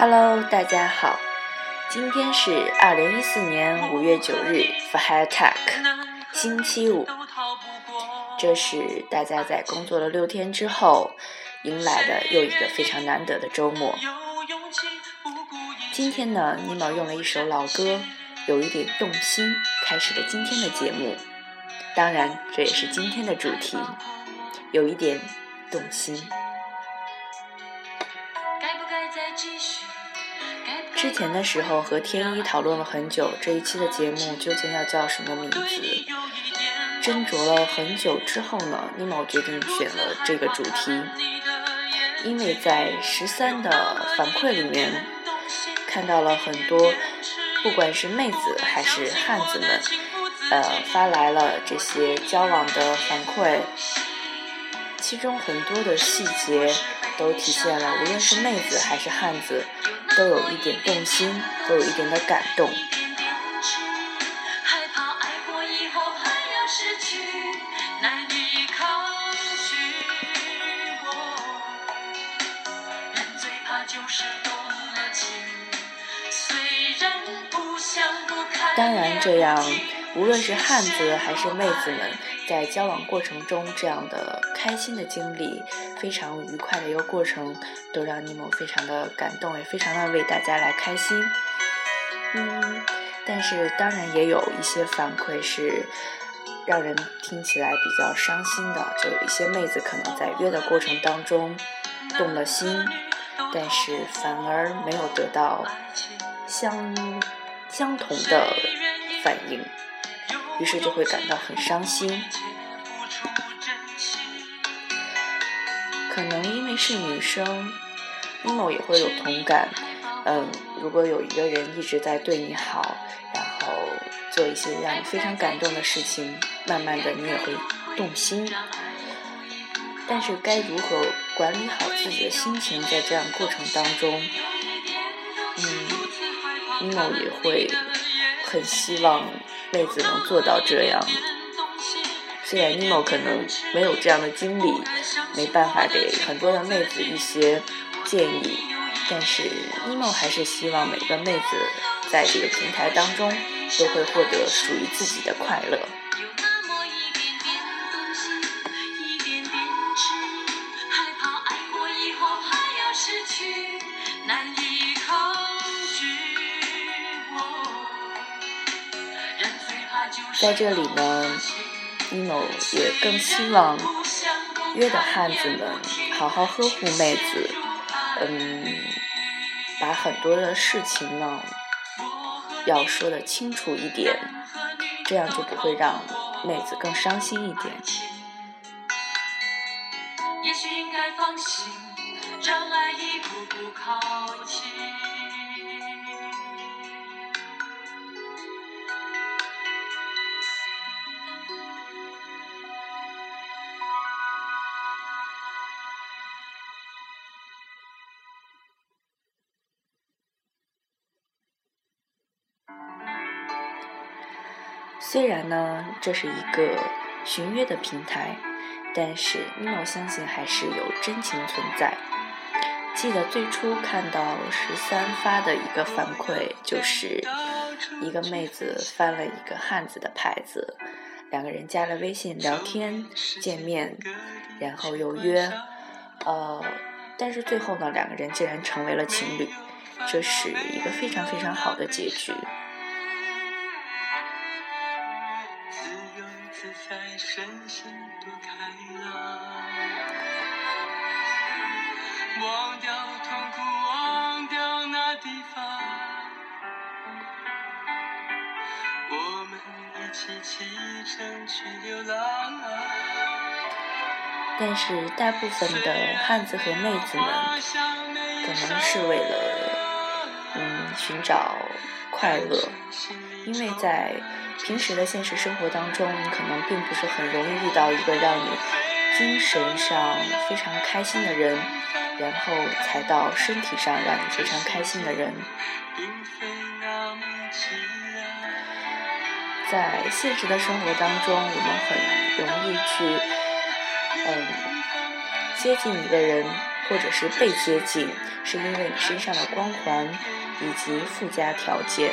Hello，大家好，今天是二零一四年五月九日 f r h i t a c 星期五。这是大家在工作了六天之后迎来的又一个非常难得的周末。今天呢，尼玛用了一首老歌，有一点动心，开始了今天的节目。当然，这也是今天的主题，有一点动心。之前的时候和天一讨论了很久，这一期的节目究竟要叫什么名字？斟酌了很久之后呢，尼玛决定选了这个主题，因为在十三的反馈里面看到了很多，不管是妹子还是汉子们，呃，发来了这些交往的反馈，其中很多的细节都体现了，无论是妹子还是汉子。都有一点动心，都有一点的感动。当然，这样无论是汉子还是妹子们。在交往过程中，这样的开心的经历，非常愉快的一个过程，都让尼莫非常的感动，也非常的为大家来开心。嗯，但是当然也有一些反馈是让人听起来比较伤心的，就有一些妹子可能在约的过程当中动了心，但是反而没有得到相相同的反应。于是就会感到很伤心，可能因为是女生，emo 也会有同感。嗯，如果有一个人一直在对你好，然后做一些让你非常感动的事情，慢慢的你也会动心。但是该如何管理好自己的心情，在这样过程当中，嗯，emo 也会很希望。妹子能做到这样，虽然尼莫可能没有这样的经历，没办法给很多的妹子一些建议，但是尼莫还是希望每个妹子在这个平台当中都会获得属于自己的快乐。在这里呢，尼莫也更希望约的汉子们好好呵护妹子，嗯，把很多的事情呢要说的清楚一点，这样就不会让妹子更伤心一点。也许应该放心，让爱一步步靠虽然呢，这是一个寻约的平台，但是尼莫相信还是有真情存在。记得最初看到十三发的一个反馈，就是一个妹子翻了一个汉子的牌子，两个人加了微信聊天见面，然后又约，呃，但是最后呢，两个人竟然成为了情侣，这是一个非常非常好的结局。深深多开朗，忘掉痛苦，忘掉那地方，我们一起启程去流浪。啊但是大部分的汉子和妹子们，可能是为了嗯寻找快乐，因为在。平时的现实生活当中，你可能并不是很容易遇到一个让你精神上非常开心的人，然后才到身体上让你非常开心的人。在现实的生活当中，我们很容易去，嗯，接近一个人，或者是被接近，是因为你身上的光环以及附加条件。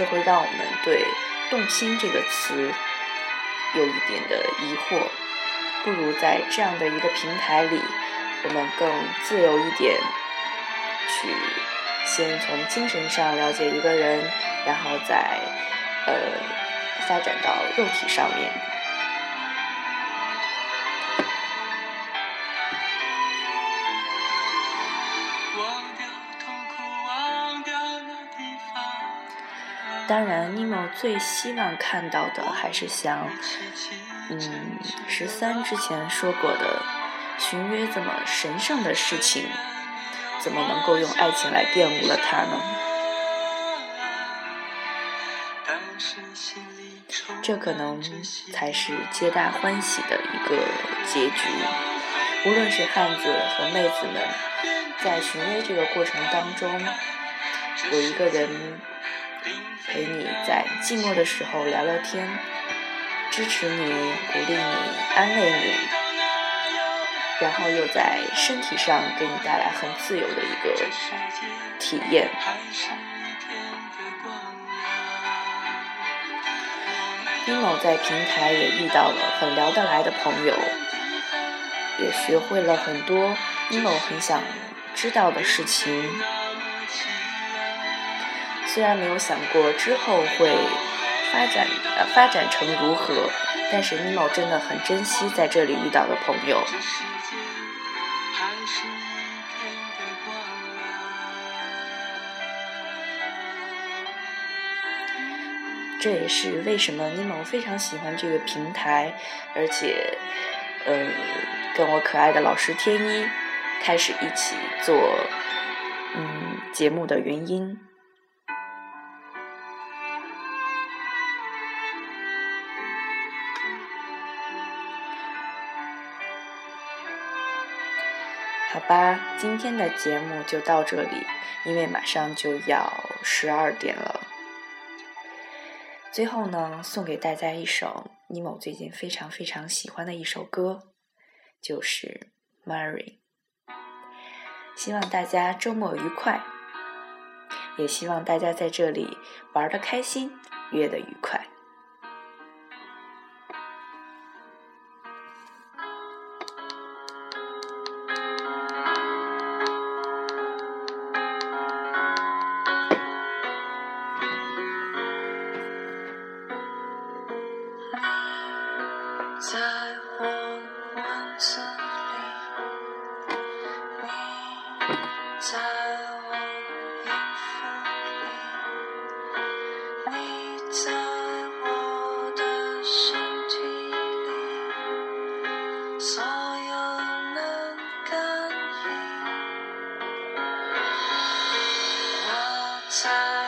这会让我们对“动心”这个词有一点的疑惑。不如在这样的一个平台里，我们更自由一点，去先从精神上了解一个人，然后再呃发展到肉体上面。当然，尼莫最希望看到的还是像，嗯，十三之前说过的，寻约这么神圣的事情，怎么能够用爱情来玷污了它呢？这可能才是皆大欢喜的一个结局。无论是汉子和妹子们，在寻约这个过程当中，有一个人。陪你在寂寞的时候聊聊天，支持你、鼓励你、安慰你，然后又在身体上给你带来很自由的一个体验。丁某在平台也遇到了很聊得来的朋友，也学会了很多丁某很想知道的事情。虽然没有想过之后会发展呃发展成如何，但是尼莫真的很珍惜在这里遇到的朋友。这也是为什么尼莫非常喜欢这个平台，而且呃跟我可爱的老师天一开始一起做嗯节目的原因。吧，今天的节目就到这里，因为马上就要十二点了。最后呢，送给大家一首尼某最近非常非常喜欢的一首歌，就是《Mary》。希望大家周末愉快，也希望大家在这里玩的开心，约的愉快。在我文字里你在我眼里你在我的身体里所有能感应我在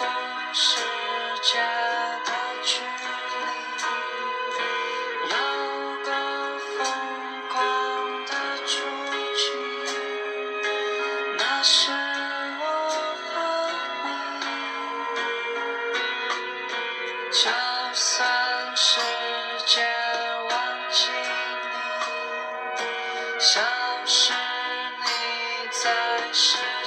的世界的距离有个疯狂的那是我和你就算世界忘记你消失在身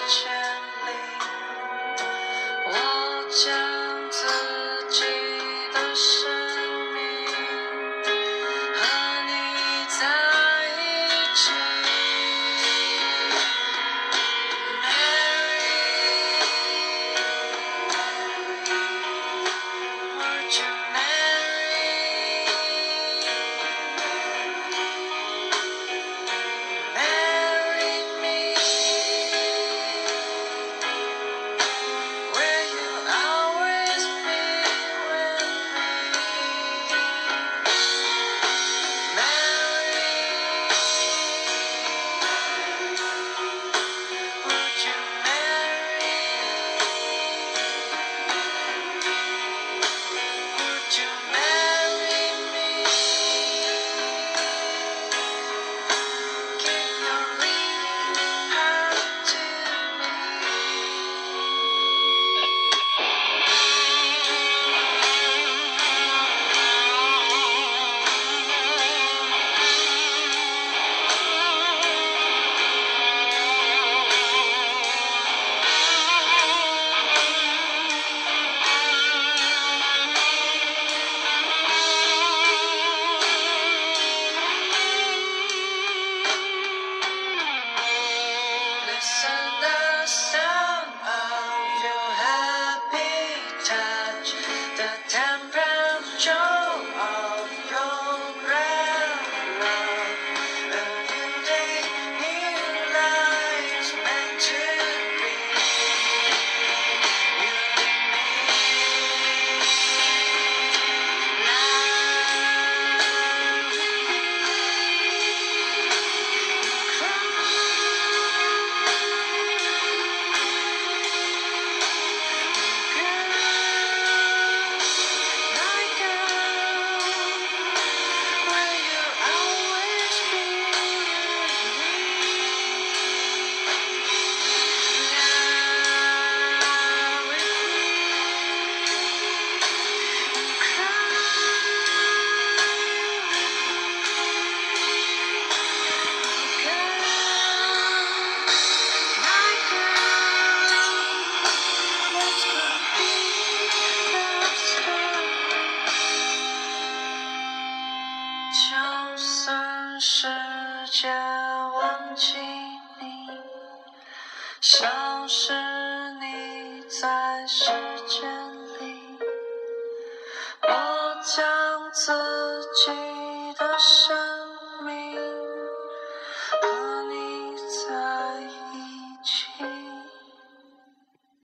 就算世界忘记你消失